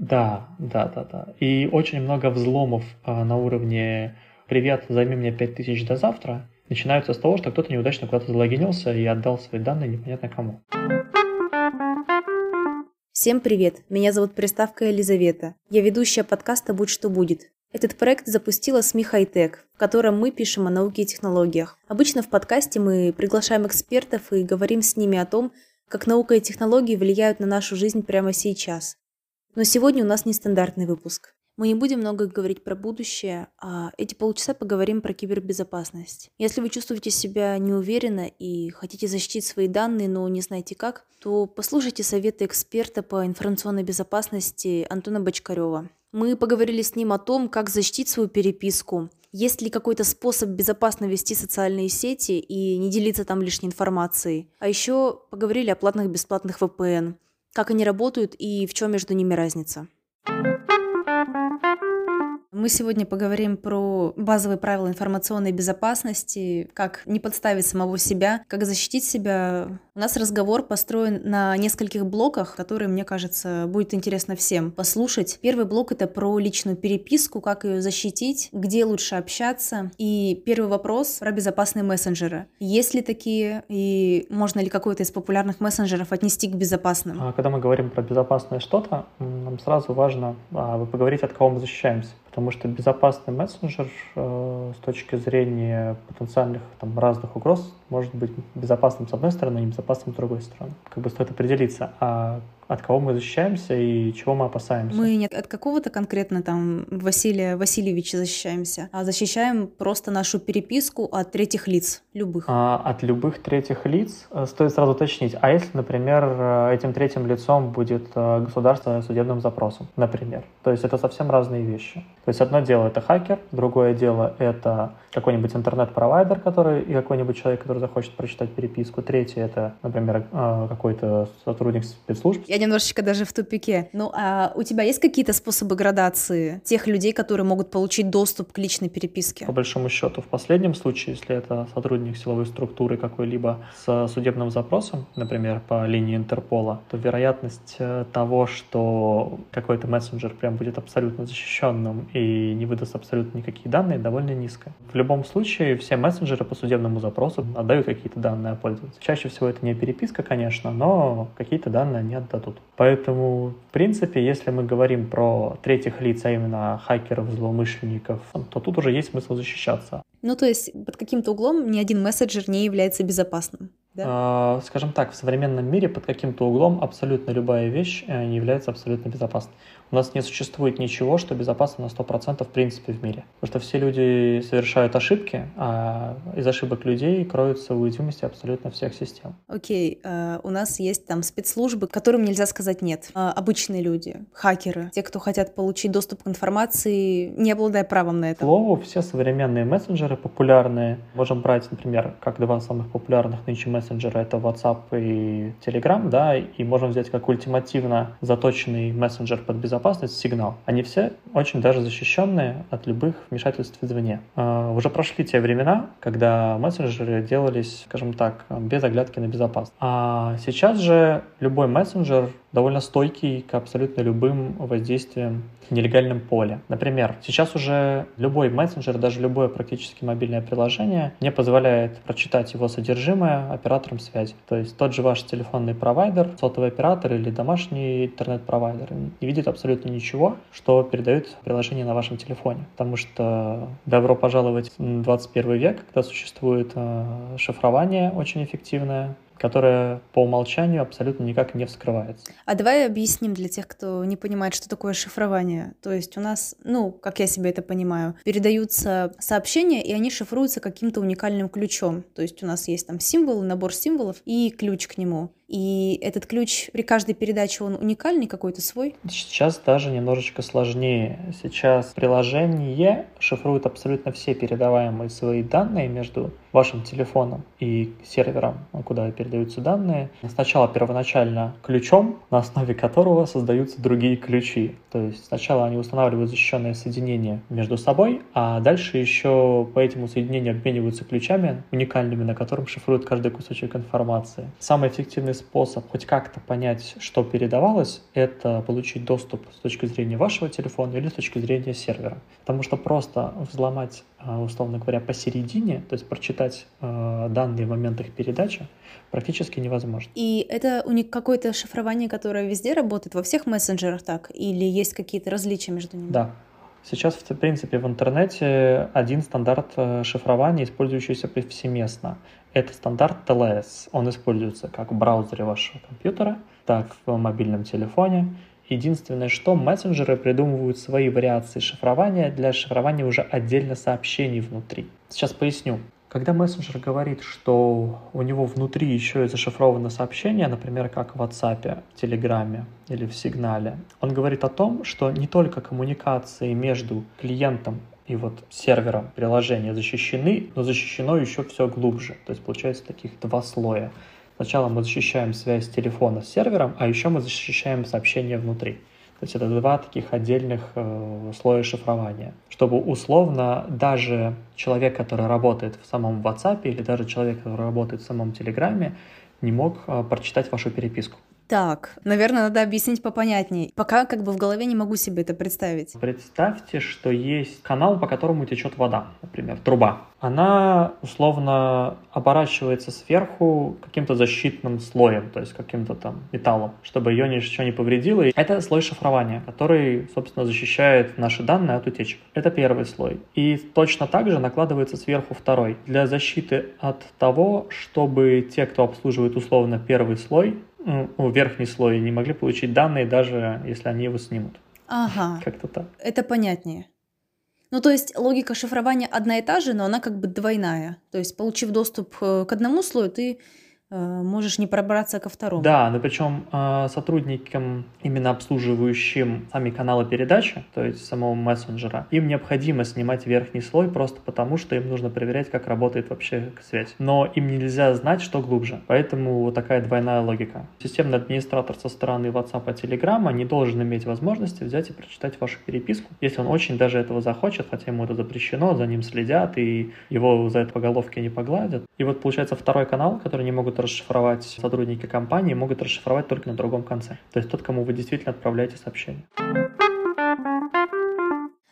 Да, да, да, да. И очень много взломов а, на уровне «Привет, займи мне 5000 до завтра» начинаются с того, что кто-то неудачно куда-то залогинился и отдал свои данные непонятно кому. Всем привет! Меня зовут Приставка Елизавета. Я ведущая подкаста «Будь что будет». Этот проект запустила СМИ «Хайтек», в котором мы пишем о науке и технологиях. Обычно в подкасте мы приглашаем экспертов и говорим с ними о том, как наука и технологии влияют на нашу жизнь прямо сейчас. Но сегодня у нас нестандартный выпуск. Мы не будем много говорить про будущее, а эти полчаса поговорим про кибербезопасность. Если вы чувствуете себя неуверенно и хотите защитить свои данные, но не знаете как, то послушайте советы эксперта по информационной безопасности Антона Бочкарева. Мы поговорили с ним о том, как защитить свою переписку, есть ли какой-то способ безопасно вести социальные сети и не делиться там лишней информацией. А еще поговорили о платных и бесплатных VPN, как они работают и в чем между ними разница. Мы сегодня поговорим про базовые правила информационной безопасности, как не подставить самого себя, как защитить себя. У нас разговор построен на нескольких блоках, которые, мне кажется, будет интересно всем послушать. Первый блок — это про личную переписку, как ее защитить, где лучше общаться. И первый вопрос про безопасные мессенджеры. Есть ли такие, и можно ли какой-то из популярных мессенджеров отнести к безопасным? А когда мы говорим про безопасное что-то, нам сразу важно а, поговорить, от кого мы защищаемся. Потому что безопасный мессенджер э, с точки зрения потенциальных там, разных угроз может быть безопасным с одной стороны, и небезопасным с другой стороны. Как бы стоит определиться, а от кого мы защищаемся и чего мы опасаемся. Мы не от какого-то конкретно там Василия Васильевича защищаемся, а защищаем просто нашу переписку от третьих лиц, любых. А, от любых третьих лиц э, стоит сразу уточнить. А если, например, э, этим третьим лицом будет э, государство судебным запросом, например? То есть это совсем разные вещи. То есть одно дело это хакер, другое дело это какой-нибудь интернет-провайдер, который и какой-нибудь человек, который захочет прочитать переписку. Третье это, например, какой-то сотрудник спецслужб. Я немножечко даже в тупике. Ну, а у тебя есть какие-то способы градации тех людей, которые могут получить доступ к личной переписке? По большому счету, в последнем случае, если это сотрудник силовой структуры какой-либо с судебным запросом, например, по линии Интерпола, то вероятность э, того, что какой-то мессенджер прям будет абсолютно защищенным и не выдаст абсолютно никакие данные, довольно низкая. В любом случае, все мессенджеры по судебному запросу отдают какие-то данные о пользователе. Чаще всего это не переписка, конечно, но какие-то данные они отдадут тут. Поэтому, в принципе, если мы говорим про третьих лиц, а именно хакеров, злоумышленников, то тут уже есть смысл защищаться. Ну, то есть под каким-то углом ни один мессенджер не является безопасным. Да? А, скажем так, в современном мире под каким-то углом абсолютно любая вещь э, не является абсолютно безопасной. У нас не существует ничего, что безопасно на 100% в принципе в мире. Потому что все люди совершают ошибки, а из ошибок людей кроются уязвимости абсолютно всех систем. Окей, okay, uh, у нас есть там спецслужбы, которым нельзя сказать нет. Uh, обычные люди, хакеры, те, кто хотят получить доступ к информации, не обладая правом на это. К слову, все современные мессенджеры популярные. Можем брать, например, как два самых популярных нынче мессенджера, это WhatsApp и Telegram, да, и можем взять как ультимативно заточенный мессенджер под безопасность сигнал, они все очень даже защищенные от любых вмешательств извне. Uh, уже прошли те времена, когда мессенджеры делались, скажем так, без оглядки на безопасность. А сейчас же любой мессенджер довольно стойкий к абсолютно любым воздействиям в нелегальном поле. Например, сейчас уже любой мессенджер, даже любое практически мобильное приложение не позволяет прочитать его содержимое операторам связи. То есть тот же ваш телефонный провайдер, сотовый оператор или домашний интернет-провайдер не видит абсолютно ничего, что передает приложение на вашем телефоне. Потому что добро пожаловать в 21 век, когда существует э, шифрование очень эффективное, которая по умолчанию абсолютно никак не вскрывается. А давай объясним для тех, кто не понимает, что такое шифрование. То есть у нас, ну, как я себе это понимаю, передаются сообщения, и они шифруются каким-то уникальным ключом. То есть у нас есть там символ, набор символов и ключ к нему. И этот ключ при каждой передаче, он уникальный какой-то свой? Сейчас даже немножечко сложнее. Сейчас приложение шифрует абсолютно все передаваемые свои данные между вашим телефоном и сервером, куда передаются данные. Сначала первоначально ключом, на основе которого создаются другие ключи. То есть сначала они устанавливают защищенное соединение между собой, а дальше еще по этому соединению обмениваются ключами уникальными, на котором шифруют каждый кусочек информации. Самый эффективный способ хоть как-то понять, что передавалось, это получить доступ с точки зрения вашего телефона или с точки зрения сервера. Потому что просто взломать, э, условно говоря, посередине, то есть прочитать э, данные в момент их передачи, практически невозможно. И это у них какое-то шифрование, которое везде работает, во всех мессенджерах так? Или есть какие-то различия между ними? Да, Сейчас, в принципе, в интернете один стандарт э, шифрования, использующийся повсеместно. Это стандарт TLS. Он используется как в браузере вашего компьютера, так в мобильном телефоне. Единственное, что мессенджеры придумывают свои вариации шифрования для шифрования уже отдельно сообщений внутри. Сейчас поясню. Когда мессенджер говорит, что у него внутри еще и зашифровано сообщение, например, как в WhatsApp, в Телеграме или в Сигнале, он говорит о том, что не только коммуникации между клиентом и вот сервером приложения защищены, но защищено еще все глубже. То есть получается таких два слоя. Сначала мы защищаем связь телефона с сервером, а еще мы защищаем сообщение внутри. То есть это два таких отдельных э, слоя шифрования, чтобы условно даже человек, который работает в самом WhatsApp или даже человек, который работает в самом Телеграме, не мог э, прочитать вашу переписку. Так, наверное, надо объяснить попонятней. Пока как бы в голове не могу себе это представить. Представьте, что есть канал, по которому течет вода, например, труба. Она условно оборачивается сверху каким-то защитным слоем, то есть каким-то там металлом, чтобы ее ничего не повредило. Это слой шифрования, который, собственно, защищает наши данные от утечек. Это первый слой. И точно так же накладывается сверху второй. Для защиты от того, чтобы те, кто обслуживает условно первый слой, ну, верхний слой не могли получить данные, даже если они его снимут. Ага. Как-то так. Это понятнее. Ну, то есть логика шифрования одна и та же, но она как бы двойная. То есть, получив доступ э, к одному слою, ты можешь не пробраться ко второму. Да, но причем э, сотрудникам, именно обслуживающим сами каналы передачи, то есть самого мессенджера, им необходимо снимать верхний слой просто потому, что им нужно проверять, как работает вообще связь. Но им нельзя знать, что глубже. Поэтому вот такая двойная логика. Системный администратор со стороны WhatsApp и Telegram не должен иметь возможности взять и прочитать вашу переписку, если он очень даже этого захочет, хотя ему это запрещено, за ним следят и его за это по головке не погладят. И вот получается второй канал, который не могут расшифровать сотрудники компании, могут расшифровать только на другом конце. То есть тот, кому вы действительно отправляете сообщение.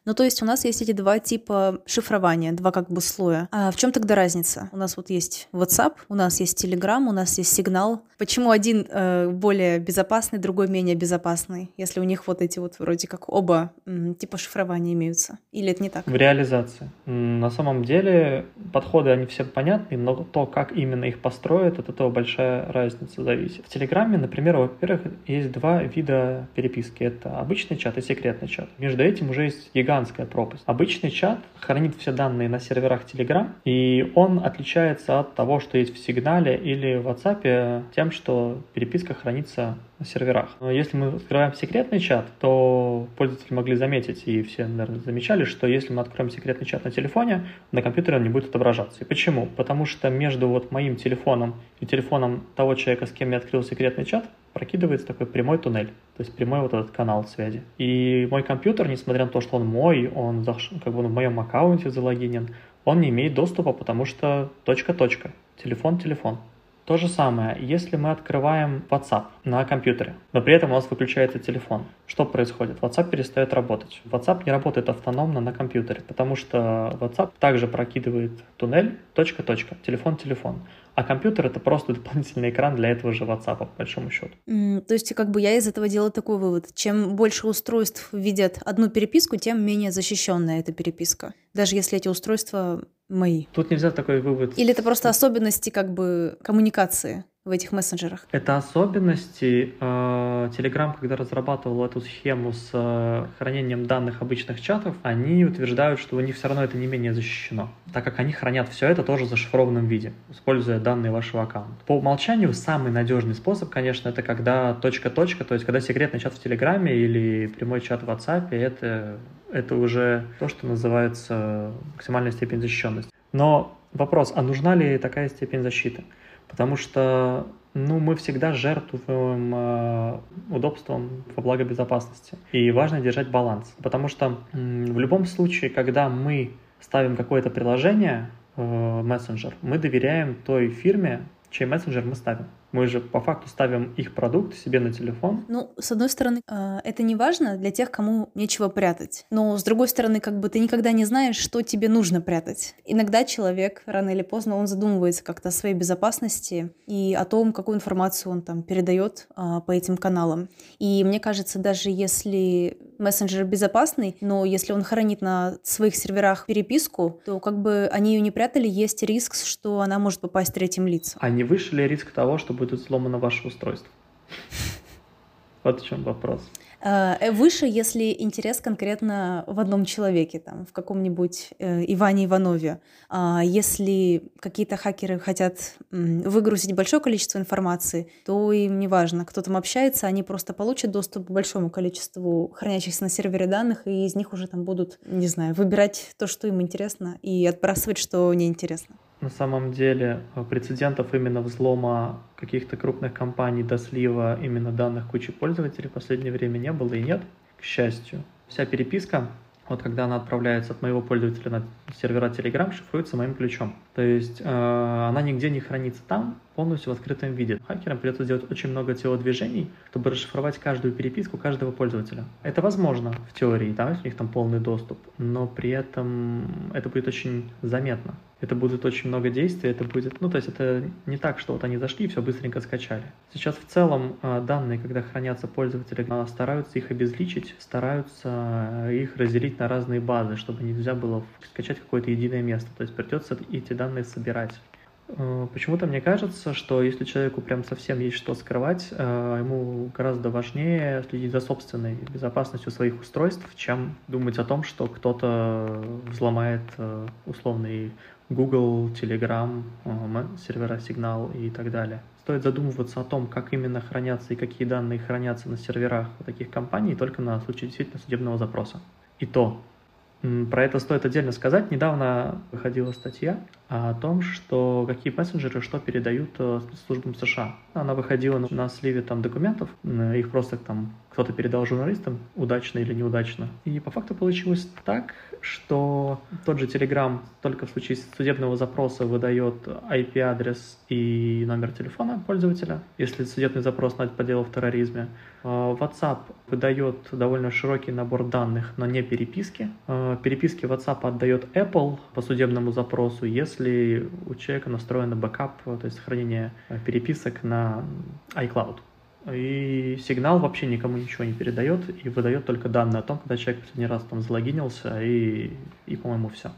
Ну, то есть у нас есть эти два типа шифрования, два как бы слоя. А в чем тогда разница? У нас вот есть WhatsApp, у нас есть Telegram, у нас есть сигнал. Почему один э, более безопасный, другой менее безопасный, если у них вот эти вот вроде как оба м, типа шифрования имеются? Или это не так? В реализации. На самом деле подходы, они все понятны, но то, как именно их построят, от этого большая разница зависит. В Телеграме, например, во-первых, есть два вида переписки. Это обычный чат и секретный чат. Между этим уже есть гигант гигантская пропасть. Обычный чат хранит все данные на серверах Telegram, и он отличается от того, что есть в Сигнале или в WhatsApp тем, что переписка хранится на серверах. Но если мы открываем секретный чат, то пользователи могли заметить, и все, наверное, замечали, что если мы откроем секретный чат на телефоне, на компьютере он не будет отображаться. И почему? Потому что между вот моим телефоном и телефоном того человека, с кем я открыл секретный чат, прокидывается такой прямой туннель, то есть прямой вот этот канал связи. И мой компьютер, несмотря на то, что он мой, он как бы в моем аккаунте залогинен, он не имеет доступа, потому что точка-точка, телефон-телефон. То же самое, если мы открываем WhatsApp на компьютере, но при этом у нас выключается телефон. Что происходит? WhatsApp перестает работать. WhatsApp не работает автономно на компьютере, потому что WhatsApp также прокидывает туннель точка-точка, телефон-телефон. А компьютер это просто дополнительный экран для этого же WhatsApp, по большому счету. Mm, то есть, как бы я из этого делаю такой вывод. Чем больше устройств видят одну переписку, тем менее защищенная эта переписка. Даже если эти устройства мои. Тут нельзя такой вывод. Или это просто особенности как бы коммуникации в этих мессенджерах? Это особенности. Э, Telegram, когда разрабатывал эту схему с э, хранением данных обычных чатов, они утверждают, что у них все равно это не менее защищено, так как они хранят все это тоже в зашифрованном виде, используя данные вашего аккаунта. По умолчанию самый надежный способ, конечно, это когда точка-точка, то есть когда секретный чат в Телеграме или прямой чат в WhatsApp, это, это уже то, что называется максимальная степень защищенности. Но вопрос, а нужна ли такая степень защиты? Потому что ну, мы всегда жертвуем э, удобством во благо безопасности. И важно держать баланс. Потому что э, в любом случае, когда мы ставим какое-то приложение, э, мессенджер, мы доверяем той фирме, чей мессенджер мы ставим. Мы же по факту ставим их продукт себе на телефон. Ну, с одной стороны, э, это не важно для тех, кому нечего прятать. Но с другой стороны, как бы ты никогда не знаешь, что тебе нужно прятать. Иногда человек рано или поздно он задумывается как-то о своей безопасности и о том, какую информацию он там передает а, по этим каналам. И мне кажется, даже если мессенджер безопасный, но если он хранит на своих серверах переписку, то как бы они ее не прятали, есть риск, что она может попасть третьим лицам. А не выше ли риск того, что будет сломано ваше устройство? Вот в чем вопрос. Э, выше, если интерес конкретно в одном человеке, там, в каком-нибудь э, Иване Иванове. А если какие-то хакеры хотят выгрузить большое количество информации, то им не важно, кто там общается, они просто получат доступ к большому количеству хранящихся на сервере данных, и из них уже там будут, не знаю, выбирать то, что им интересно, и отбрасывать, что неинтересно на самом деле э, прецедентов именно взлома каких-то крупных компаний до слива именно данных кучи пользователей в последнее время не было и нет, к счастью. Вся переписка вот когда она отправляется от моего пользователя на сервера Telegram, шифруется моим ключом. То есть э, она нигде не хранится там, полностью в открытом виде. Хакерам придется сделать очень много телодвижений, чтобы расшифровать каждую переписку каждого пользователя. Это возможно в теории, да, у них там полный доступ, но при этом это будет очень заметно. Это будет очень много действий, это будет, ну, то есть это не так, что вот они зашли и все быстренько скачали. Сейчас в целом э, данные, когда хранятся пользователи, э, стараются их обезличить, стараются их разделить на разные базы, чтобы нельзя было скачать какое-то единое место. То есть придется эти данные собирать. Э, почему-то мне кажется, что если человеку прям совсем есть что скрывать, э, ему гораздо важнее следить за собственной безопасностью своих устройств, чем думать о том, что кто-то взломает э, условный Google, Telegram, сервера Signal и так далее. Стоит задумываться о том, как именно хранятся и какие данные хранятся на серверах таких компаний только на случай действительно судебного запроса. И то, про это стоит отдельно сказать. Недавно выходила статья о том, что какие мессенджеры что передают э, службам США. Она выходила на сливе там документов, их просто там кто-то передал журналистам, удачно или неудачно. И по факту получилось так, что тот же Telegram только в случае судебного запроса выдает IP-адрес и номер телефона пользователя, если судебный запрос на по делу в терроризме. А, WhatsApp выдает довольно широкий набор данных, но не переписки. А, переписки WhatsApp отдает Apple по судебному запросу, если у человека настроено бэкап, то есть хранение переписок на iCloud. И сигнал вообще никому ничего не передает и выдает только данные о том, когда человек последний раз там залогинился и, и по-моему, все.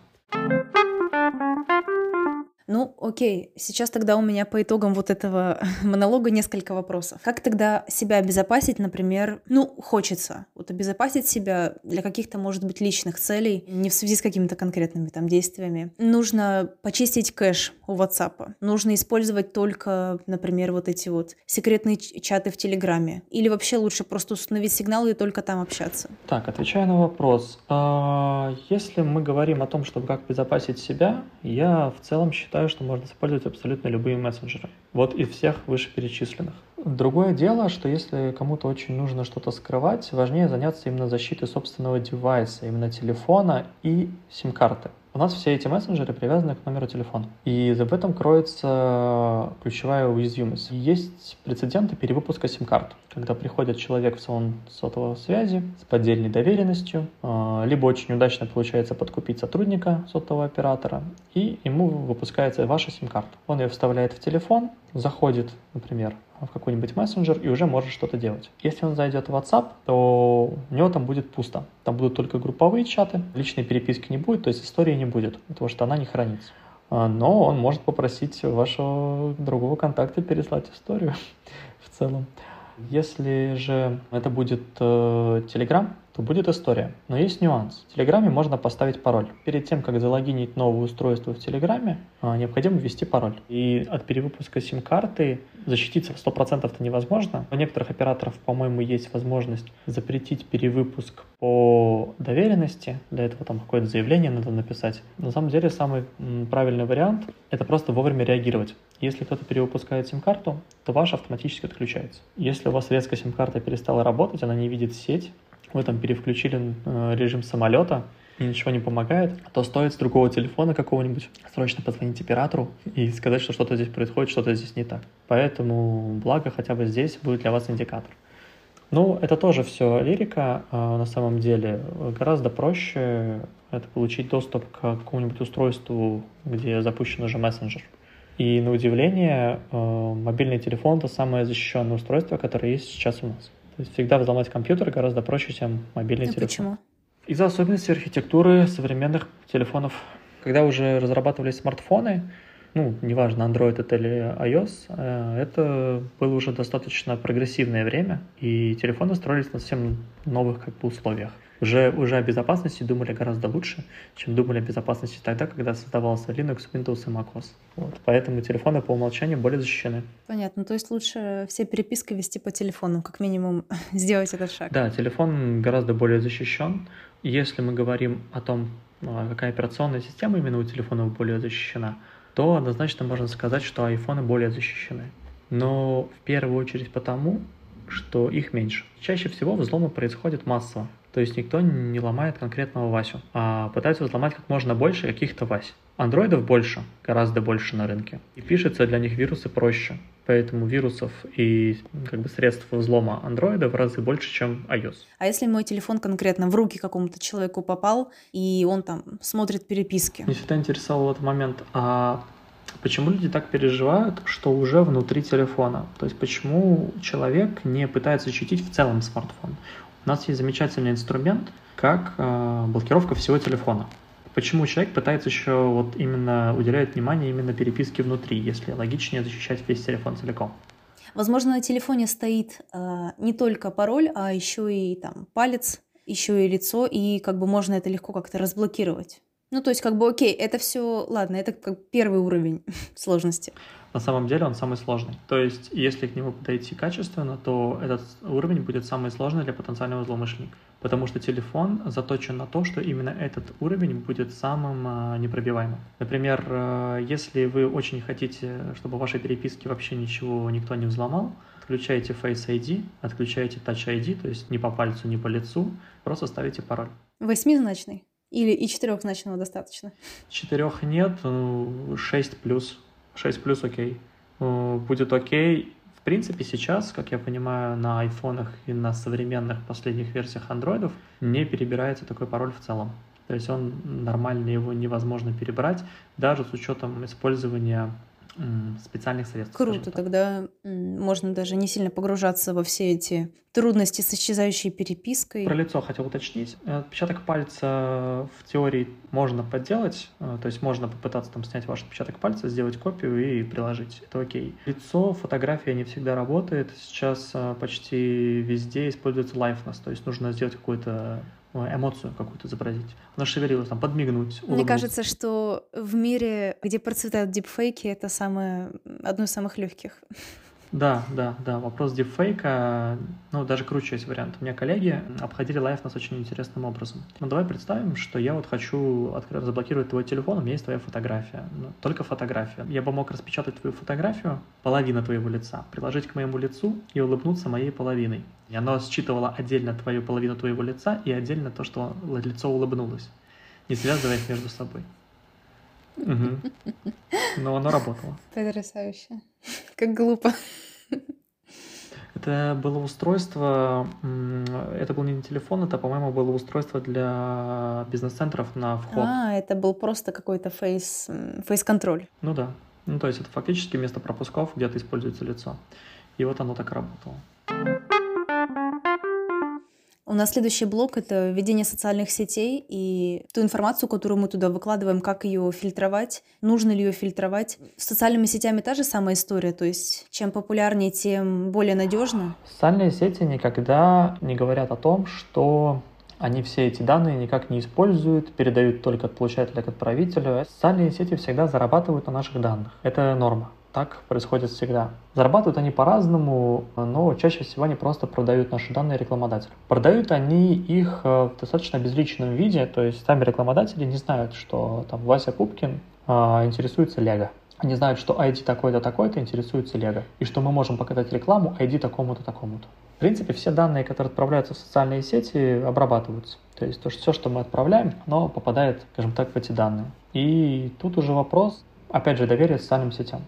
Ну, окей, сейчас тогда у меня по итогам вот этого монолога несколько вопросов. Как тогда себя обезопасить, например, ну, хочется вот обезопасить себя для каких-то, может быть, личных целей, не в связи с какими-то конкретными там действиями. Нужно почистить кэш у WhatsApp. Нужно использовать только, например, вот эти вот секретные чаты в Телеграме. Или вообще лучше просто установить сигналы и только там общаться. Так, отвечая на вопрос. А, если мы говорим о том, чтобы как безопасить себя, я в целом считаю, считаю, что можно использовать абсолютно любые мессенджеры. Вот из всех вышеперечисленных. Другое дело, что если кому-то очень нужно что-то скрывать, важнее заняться именно защитой собственного девайса, именно телефона и сим-карты. У нас все эти мессенджеры привязаны к номеру телефона. И в этом кроется ключевая уязвимость. Есть прецеденты перевыпуска сим-карт, когда приходит человек в салон сотовой связи с поддельной доверенностью, а, либо очень удачно получается подкупить сотрудника сотового оператора, и ему выпускается ваша сим-карта. Он ее вставляет в телефон, заходит, например, в какой-нибудь мессенджер и уже может что-то делать. Если он зайдет в WhatsApp, то у него там будет пусто. Там будут только групповые чаты, личной переписки не будет, то есть истории не будет, потому что она не хранится. А, но он может попросить вашего другого контакта переслать историю в целом. Если же это будет э, Telegram, то будет история. Но есть нюанс. В Телеграме можно поставить пароль. Перед тем, как залогинить новое устройство в Телеграме, а, необходимо ввести пароль. И от перевыпуска сим-карты защититься 100% это невозможно. У некоторых операторов, по-моему, есть возможность запретить перевыпуск по доверенности. Для этого там какое-то заявление надо написать. На самом деле самый правильный вариант — это просто вовремя реагировать. Если кто-то перевыпускает сим-карту, то ваша автоматически отключается. Если у вас резко сим-карта перестала работать, она не видит сеть, вы там перевключили э, режим самолета, и ничего не помогает, то стоит с другого телефона какого-нибудь срочно позвонить оператору и сказать, что что-то здесь происходит, что-то здесь не так. Поэтому благо хотя бы здесь будет для вас индикатор. Ну, это тоже все лирика. А, на самом деле гораздо проще это получить доступ к какому-нибудь устройству, где запущен уже мессенджер. И на удивление, а, мобильный телефон — это самое защищенное устройство, которое есть сейчас у нас. То есть всегда взломать компьютер гораздо проще, чем мобильный а телефон. Почему? Из-за особенностей архитектуры современных телефонов. Когда уже разрабатывались смартфоны, ну, неважно, Android это или iOS, э, это было уже достаточно прогрессивное время, и телефоны строились на совсем новых как бы, условиях. Уже, уже о безопасности думали гораздо лучше, чем думали о безопасности тогда, когда создавался Linux, Windows и macOS. Вот. Поэтому телефоны по умолчанию более защищены. Понятно. То есть лучше все переписки вести по телефону, как минимум сделать этот шаг. Да, телефон гораздо более защищен. Если мы говорим о том, а, какая операционная система именно у телефонов более защищена, то однозначно можно сказать, что айфоны более защищены. Но в первую очередь потому, что их меньше. Чаще всего взломы происходят массово. То есть никто не ломает конкретного Васю, а пытаются взломать как можно больше каких-то Вась. Андроидов больше, гораздо больше на рынке. И пишется для них вирусы проще. Поэтому вирусов и как бы средств взлома андроида в разы больше, чем iOS. А если мой телефон конкретно в руки какому-то человеку попал, и он там смотрит переписки? Меня всегда интересовал этот момент. А Почему люди так переживают, что уже внутри телефона? То есть почему человек не пытается защитить в целом смартфон? У нас есть замечательный инструмент, как э, блокировка всего телефона. Почему человек пытается еще вот именно уделяет внимание именно переписке внутри, если логичнее защищать весь телефон целиком? Возможно, на телефоне стоит э, не только пароль, а еще и там палец, еще и лицо, и как бы можно это легко как-то разблокировать. Ну, то есть, как бы, окей, это все, ладно, это как первый уровень сложности. На самом деле он самый сложный. То есть, если к нему подойти качественно, то этот уровень будет самый сложный для потенциального злоумышленника. Потому что телефон заточен на то, что именно этот уровень будет самым а, непробиваемым. Например, а, если вы очень хотите, чтобы в вашей переписке вообще ничего никто не взломал, отключаете Face ID, отключаете Touch ID, то есть ни по пальцу, ни по лицу, просто ставите пароль. Восьмизначный? Или и четырехзначного достаточно? Четырех нет, ну, шесть плюс. шесть плюс окей. Ну, будет окей. В принципе, сейчас, как я понимаю, на айфонах и на современных последних версиях андроидов не перебирается такой пароль в целом. То есть он нормально его невозможно перебрать, даже с учетом использования специальных средств. Круто, тогда можно даже не сильно погружаться во все эти трудности с исчезающей перепиской. Про лицо хотел уточнить. Э, отпечаток пальца в теории можно подделать, э, то есть можно попытаться там снять ваш отпечаток пальца, сделать копию и приложить. Это окей. Лицо, фотография не всегда работает. Сейчас э, почти везде используется liveness, то есть нужно сделать какую-то эмоцию какую-то изобразить. Она шевелилась, там, подмигнуть, улыбнуть. Мне кажется, что в мире, где процветают дипфейки, это самое, одно из самых легких. Да, да, да. Вопрос дипфейка, ну, даже круче есть вариант. У меня коллеги обходили лайф нас очень интересным образом. Ну, давай представим, что я вот хочу открыть, заблокировать твой телефон, у меня есть твоя фотография. Ну, только фотография. Я бы мог распечатать твою фотографию, половина твоего лица, приложить к моему лицу и улыбнуться моей половиной. И оно считывало отдельно твою половину твоего лица и отдельно то, что лицо улыбнулось, не связывая их между собой. Угу. Но оно работало. Потрясающе. Как глупо. Это было устройство, это был не телефон, это, по-моему, было устройство для бизнес-центров на вход. А, это был просто какой-то фейс, фейс-контроль. Ну да. Ну, то есть это фактически место пропусков, где-то используется лицо. И вот оно так работало. У нас следующий блок — это введение социальных сетей и ту информацию, которую мы туда выкладываем, как ее фильтровать, нужно ли ее фильтровать. С социальными сетями та же самая история, то есть чем популярнее, тем более надежно. Социальные сети никогда не говорят о том, что они все эти данные никак не используют, передают только от получателя к отправителю. Социальные сети всегда зарабатывают на наших данных. Это норма. Так происходит всегда. Зарабатывают они по-разному, но чаще всего они просто продают наши данные рекламодателю. Продают они их э, в достаточно безличном виде, то есть сами рекламодатели не знают, что там Вася Пупкин а, интересуется Лего. Они знают, что ID такой-то, такой-то интересуется Лего. И что мы можем показать рекламу ID такому-то, такому-то. В принципе, все данные, которые отправляются в социальные сети, обрабатываются. То есть то, что все, что мы отправляем, оно попадает, скажем так, в эти данные. И тут уже вопрос, опять же, доверия социальным сетям.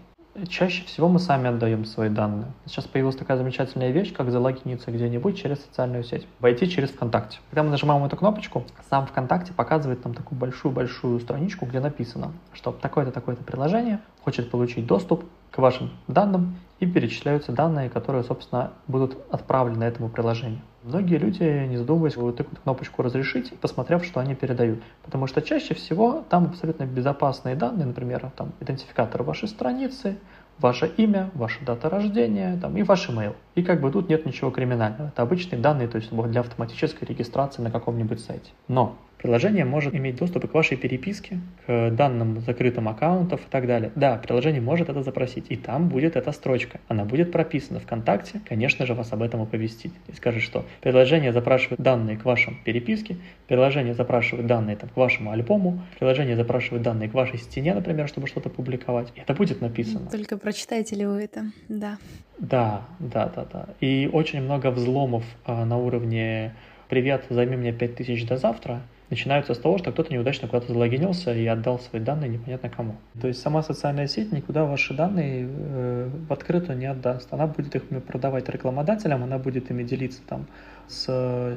Чаще всего мы сами отдаем свои данные. Сейчас появилась такая замечательная вещь, как залогиниться где-нибудь через социальную сеть, войти через ВКонтакте. Когда мы нажимаем эту кнопочку, сам ВКонтакте показывает нам такую большую-большую страничку, где написано, что такое-то, такое-то приложение хочет получить доступ к вашим данным и перечисляются данные, которые, собственно, будут отправлены этому приложению. Многие люди, не задумываясь, вытыкают кнопочку «Разрешить», посмотрев, что они передают. Потому что чаще всего там абсолютно безопасные данные, например, там идентификатор вашей страницы, ваше имя, ваша дата рождения там, и ваш email. И как бы тут нет ничего криминального. Это обычные данные, то есть для автоматической регистрации на каком-нибудь сайте. Но Приложение может иметь доступ к вашей переписке, к данным закрытым аккаунтов и так далее. Да, приложение может это запросить, и там будет эта строчка. Она будет прописана ВКонтакте, конечно же, вас об этом оповестит. И скажет, что приложение запрашивает данные к вашим переписке, приложение запрашивает данные там, к вашему альбому, приложение запрашивает данные к вашей стене, например, чтобы что-то публиковать. И это будет написано. Только прочитаете ли вы это? Да. Да, да, да, да. И очень много взломов а, на уровне «Привет, займи мне 5000 до завтра», начинаются с того, что кто-то неудачно куда-то залогинился и отдал свои данные непонятно кому. То есть сама социальная сеть никуда ваши данные э, в открытую не отдаст. Она будет их продавать рекламодателям, она будет ими делиться там с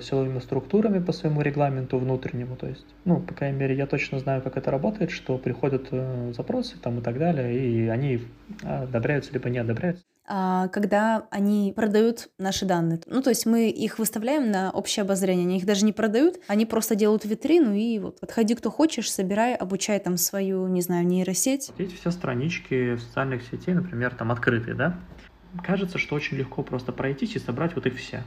силовыми структурами по своему регламенту внутреннему. То есть, ну, по крайней мере, я точно знаю, как это работает, что приходят э, запросы там и так далее, и они одобряются либо не одобряются. А, когда они продают наши данные. Ну, то есть мы их выставляем на общее обозрение, они их даже не продают, они просто делают витрину и вот подходи, кто хочешь, собирай, обучай там свою, не знаю, нейросеть. Эти все странички социальных сетей, например, там открытые, да? Кажется, что очень легко просто пройтись и собрать вот их все.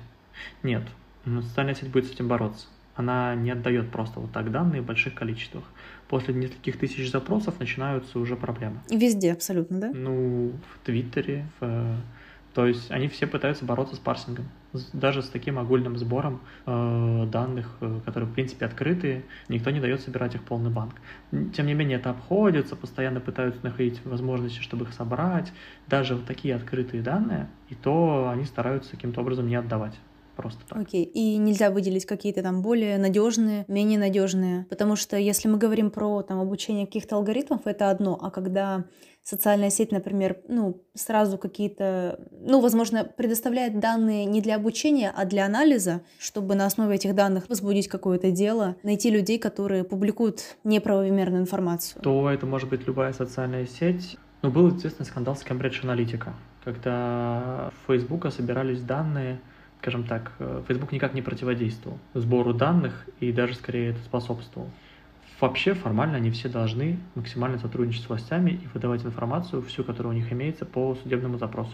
Нет, социальная сеть будет с этим бороться. Она не отдает просто вот так данные в больших количествах после нескольких тысяч запросов начинаются уже проблемы. Везде абсолютно, да? Ну, в Твиттере, в... то есть они все пытаются бороться с парсингом. Даже с таким огульным сбором э, данных, э, которые в принципе открытые, никто не дает собирать их полный банк. Тем не менее, это обходится, постоянно пытаются находить возможности, чтобы их собрать. Даже вот такие открытые данные, и то они стараются каким-то образом не отдавать просто так. Окей, и нельзя выделить какие-то там более надежные, менее надежные, потому что если мы говорим про там обучение каких-то алгоритмов, это одно, а когда социальная сеть, например, ну, сразу какие-то, ну, возможно, предоставляет данные не для обучения, а для анализа, чтобы на основе этих данных возбудить какое-то дело, найти людей, которые публикуют неправомерную информацию. То это может быть любая социальная сеть. Ну, был известный скандал с Cambridge Analytica, когда в Facebook собирались данные скажем так, э, Facebook никак не противодействовал сбору данных и даже скорее это способствовал. Вообще формально они все должны максимально сотрудничать с властями и выдавать информацию, всю, которая у них имеется по судебному запросу.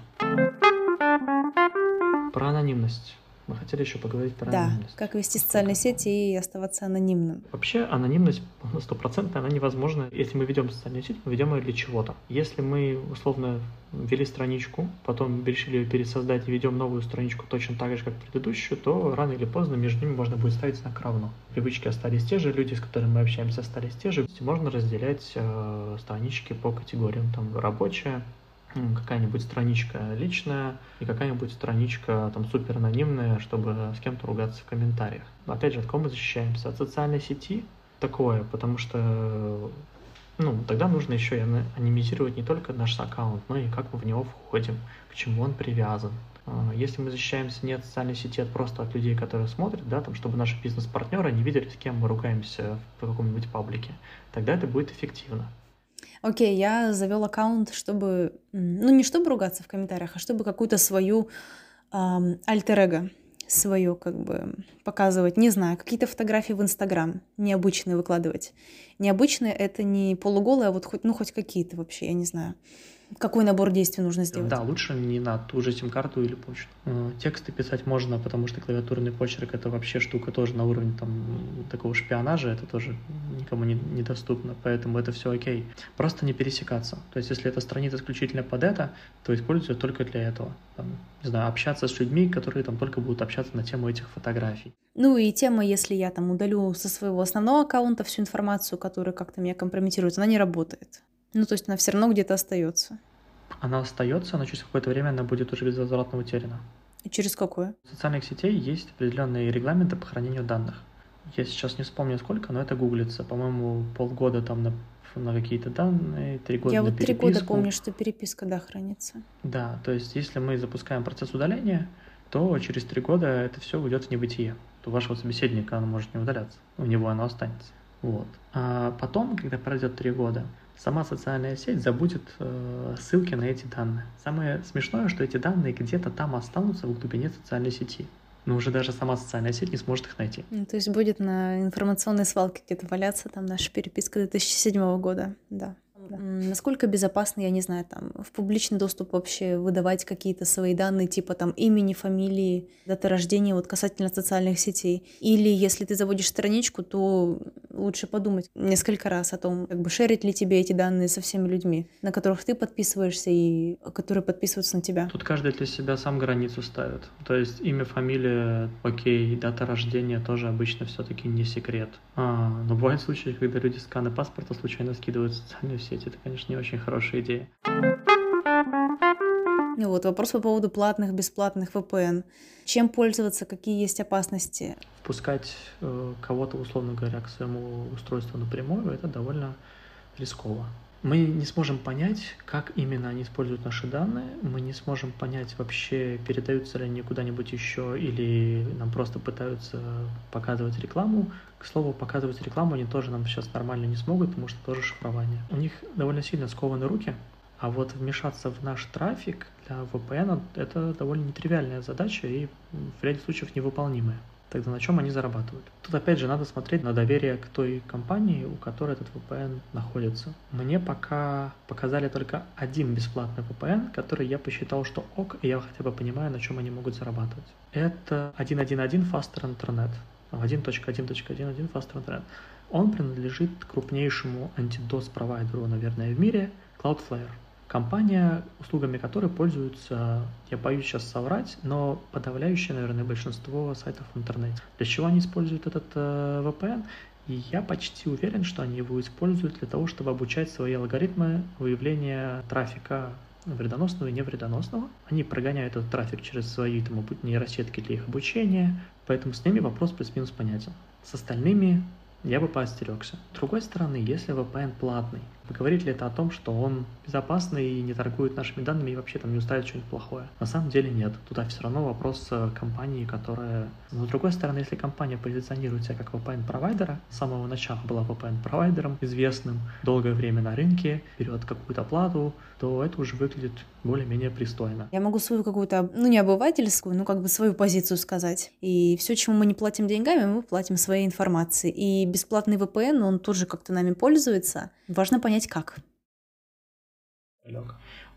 Про анонимность. Мы хотели еще поговорить про да, анонимность. как вести социальные сети и оставаться анонимным. Вообще анонимность стопроцентная, она невозможна. Если мы ведем социальную сеть, мы ведем ее для чего-то. Если мы, условно, ввели страничку, потом решили ее пересоздать и ведем новую страничку точно так же, как предыдущую, то рано или поздно между ними можно будет ставить знак равно. Привычки остались те же, люди, с которыми мы общаемся, остались те же. Можно разделять э, странички по категориям. Там рабочая, какая-нибудь страничка личная и какая-нибудь страничка там супер анонимная, чтобы с кем-то ругаться в комментариях. Опять же, от кого мы защищаемся? От социальной сети такое, потому что ну, тогда нужно еще и анонимизировать не только наш аккаунт, но и как мы в него входим, к чему он привязан. А, если мы защищаемся не от социальной сети, а просто от людей, которые смотрят, да, там, чтобы наши бизнес-партнеры не видели, с кем мы ругаемся в каком-нибудь паблике, тогда это будет эффективно. Окей, я завел аккаунт, чтобы, ну не чтобы ругаться в комментариях, а чтобы какую-то свою эм, альтер-эго свое как бы показывать, не знаю, какие-то фотографии в Инстаграм необычные выкладывать. Необычные это не полуголые, а вот хоть, ну хоть какие-то вообще, я не знаю какой набор действий нужно сделать? Да, лучше не на ту же сим-карту или почту. Э, тексты писать можно, потому что клавиатурный почерк это вообще штука тоже на уровне там такого шпионажа, это тоже никому не, недоступно, поэтому это все окей. Просто не пересекаться. То есть, если эта страница исключительно под это, то используйте только для этого. Там, не знаю, общаться с людьми, которые там только будут общаться на тему этих фотографий. Ну и тема, если я там удалю со своего основного аккаунта всю информацию, которая как-то меня компрометирует, она не работает. Ну, то есть она все равно где-то остается. Она остается, но через какое-то время она будет уже безвозвратно утеряна. И через какое? В социальных сетей есть определенные регламенты по хранению данных. Я сейчас не вспомню сколько, но это гуглится. По-моему, полгода там на, на какие-то данные, три года Я на вот три года помню, что переписка, да, хранится. Да, то есть если мы запускаем процесс удаления, то через три года это все уйдет в небытие. То вашего собеседника оно может не удаляться, у него оно останется. Вот. А потом, когда пройдет три года, сама социальная сеть забудет э, ссылки на эти данные. Самое смешное, что эти данные где-то там останутся в глубине социальной сети. Но уже даже сама социальная сеть не сможет их найти. Ну, то есть будет на информационной свалке где-то валяться там наша переписка 2007 года, да. Да. Насколько безопасно, я не знаю, там в публичный доступ вообще выдавать какие-то свои данные, типа там имени, фамилии, даты рождения, вот касательно социальных сетей. Или если ты заводишь страничку, то лучше подумать несколько раз о том, как бы шерить ли тебе эти данные со всеми людьми, на которых ты подписываешься и которые подписываются на тебя. Тут каждый для себя сам границу ставит. То есть имя, фамилия, окей, дата рождения тоже обычно все-таки не секрет. А, но бывают случаи, когда люди сканы паспорта случайно скидывают в социальную сеть сеть. Это, конечно, не очень хорошая идея. Ну вот вопрос по поводу платных, бесплатных VPN. Чем пользоваться, какие есть опасности? Впускать э, кого-то, условно говоря, к своему устройству напрямую, это довольно рисково. Мы не сможем понять, как именно они используют наши данные, мы не сможем понять вообще, передаются ли они куда-нибудь еще или нам просто пытаются показывать рекламу. К слову, показывать рекламу они тоже нам сейчас нормально не смогут, потому что тоже шифрование. У них довольно сильно скованы руки, а вот вмешаться в наш трафик для VPN это довольно нетривиальная задача и в ряде случаев невыполнимая. Тогда на чем они зарабатывают? Тут опять же надо смотреть на доверие к той компании, у которой этот VPN находится. Мне пока показали только один бесплатный VPN, который я посчитал, что ок, и я хотя бы понимаю, на чем они могут зарабатывать. Это 1.1.1 Faster Internet. 1.1.1.1 Faster Internet. Он принадлежит крупнейшему антидос провайдеру, наверное, в мире, Cloudflare компания, услугами которой пользуются, я боюсь сейчас соврать, но подавляющее, наверное, большинство сайтов в интернете. Для чего они используют этот э, VPN? И я почти уверен, что они его используют для того, чтобы обучать свои алгоритмы выявления трафика вредоносного и невредоносного. Они прогоняют этот трафик через свои там, нейросетки для их обучения, поэтому с ними вопрос плюс-минус понятен. С остальными я бы поостерегся. С другой стороны, если VPN платный, Говорит ли это о том, что он безопасный и не торгует нашими данными и вообще там не уставит что-нибудь плохое? На самом деле нет. Туда все равно вопрос э, компании, которая... Но с другой стороны, если компания позиционирует себя как VPN-провайдера, с самого начала была VPN-провайдером известным, долгое время на рынке, берет какую-то плату, то это уже выглядит более-менее пристойно. Я могу свою какую-то, ну не обывательскую, ну как бы свою позицию сказать. И все, чему мы не платим деньгами, мы платим своей информацией. И бесплатный VPN, он тоже как-то нами пользуется. Важно понять, как.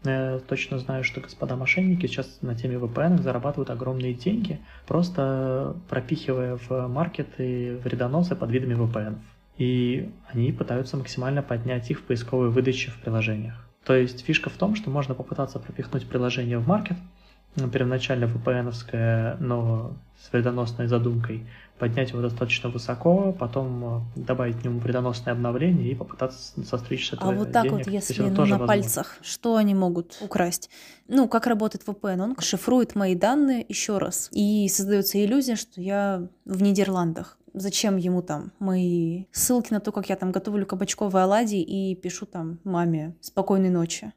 Я точно знаю, что господа мошенники сейчас на теме VPN зарабатывают огромные деньги, просто пропихивая в маркеты вредоносы под видами VPN. И они пытаются максимально поднять их в поисковой выдаче в приложениях. То есть фишка в том, что можно попытаться пропихнуть приложение в маркет, первоначально VPN-овское, но с вредоносной задумкой, поднять его достаточно высоко, потом э, добавить к нему вредоносное обновление и попытаться состричь с этого А вот так денег. вот, если ну, на возможно. пальцах, что они могут украсть? Ну, как работает VPN? Он шифрует мои данные еще раз. И создается иллюзия, что я в Нидерландах. Зачем ему там мои ссылки на то, как я там готовлю кабачковые оладьи и пишу там маме «Спокойной ночи».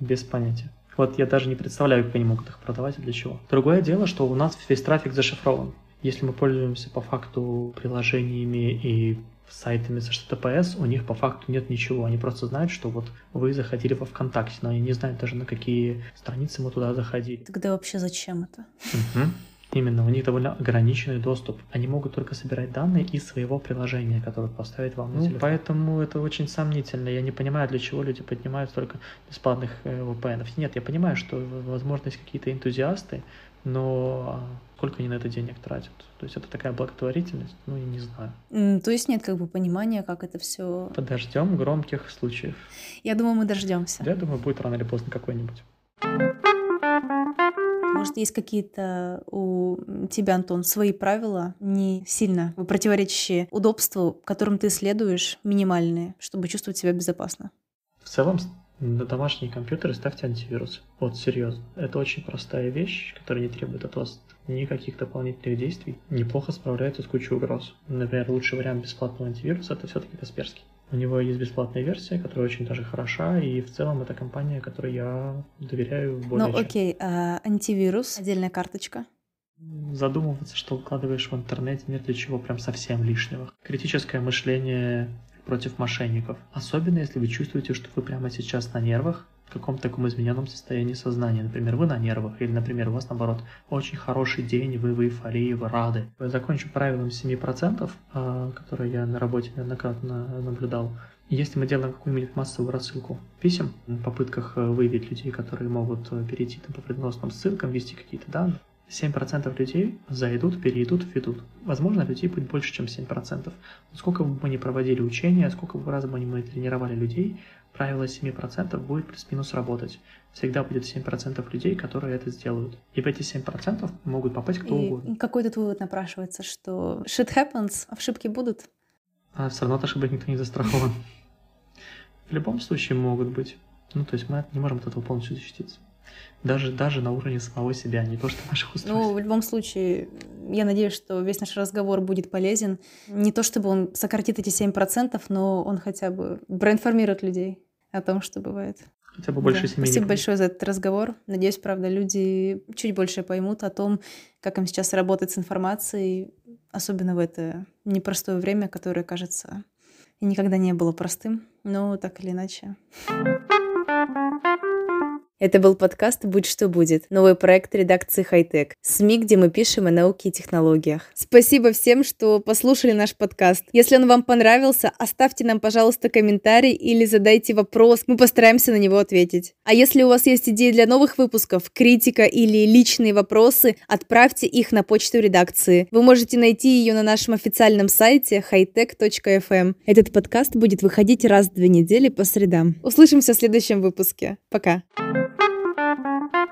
Без понятия. Вот я даже не представляю, как они могут их продавать и для чего. Другое дело, что у нас весь трафик зашифрован. Если мы пользуемся по факту приложениями и сайтами с HTTPS, у них по факту нет ничего. Они просто знают, что вот вы заходили во ВКонтакте, но они не знают даже, на какие страницы мы туда заходили. Тогда вообще зачем это? Угу. Именно, у них довольно ограниченный доступ. Они могут только собирать данные из своего приложения, которое поставить вам на ну, телефон. Поэтому это очень сомнительно. Я не понимаю, для чего люди поднимают столько бесплатных э, VPN. Нет, я понимаю, что, возможно, есть какие-то энтузиасты, но а, сколько они на это денег тратят? То есть это такая благотворительность? Ну, я не знаю. Mm, то есть нет как бы понимания, как это все. Подождем громких случаев. Я думаю, мы дождемся. Я думаю, будет рано или поздно какой-нибудь. Может, есть какие-то у тебя, Антон, свои правила, не сильно противоречащие удобству, которым ты следуешь, минимальные, чтобы чувствовать себя безопасно? В целом, на домашние компьютеры ставьте антивирус. Вот, серьезно. Это очень простая вещь, которая не требует от вас никаких дополнительных действий, неплохо справляется с кучей угроз. Например, лучший вариант бесплатного антивируса это все-таки Касперский. У него есть бесплатная версия, которая очень даже хороша, и в целом это компания, которой я доверяю более Ну чем. окей, а антивирус, отдельная карточка. Задумываться, что укладываешь в интернете, нет для чего прям совсем лишнего. Критическое мышление против мошенников. Особенно, если вы чувствуете, что вы прямо сейчас на нервах, в каком-то таком измененном состоянии сознания. Например, вы на нервах, или, например, у вас, наоборот, очень хороший день, вы в эйфории, вы рады. Я закончу правилом 7%, а, которое я на работе неоднократно наблюдал. Если мы делаем какую-нибудь массовую рассылку писем, в попытках э, выявить людей, которые могут э, перейти там, по вредоносным ссылкам, ввести какие-то данные, 7% людей зайдут, перейдут, введут. Возможно, людей будет больше, чем 7%. Но сколько бы мы ни проводили учения, сколько бы раз бы мы тренировали людей, правило 7% будет плюс-минус работать. Всегда будет 7% людей, которые это сделают. И в эти 7% могут попасть кто И угодно. какой тут вывод напрашивается, что shit happens, ошибки будут? А все равно от ошибок никто не застрахован. В любом случае могут быть. Ну, то есть мы не можем от этого полностью защититься. Даже, даже на уровне самого себя, не то что наших устройств. Ну, в любом случае, я надеюсь, что весь наш разговор будет полезен. Не то чтобы он сократит эти 7%, но он хотя бы проинформирует людей о том, что бывает. Хотя бы больше Да. семей. Спасибо большое за этот разговор. Надеюсь, правда, люди чуть больше поймут о том, как им сейчас работать с информацией, особенно в это непростое время, которое, кажется, никогда не было простым, но так или иначе. Это был подкаст «Будь что будет», новый проект редакции «Хайтек», СМИ, где мы пишем о науке и технологиях. Спасибо всем, что послушали наш подкаст. Если он вам понравился, оставьте нам, пожалуйста, комментарий или задайте вопрос, мы постараемся на него ответить. А если у вас есть идеи для новых выпусков, критика или личные вопросы, отправьте их на почту редакции. Вы можете найти ее на нашем официальном сайте hightech.fm. Этот подкаст будет выходить раз в две недели по средам. Услышимся в следующем выпуске. Пока. Thank you.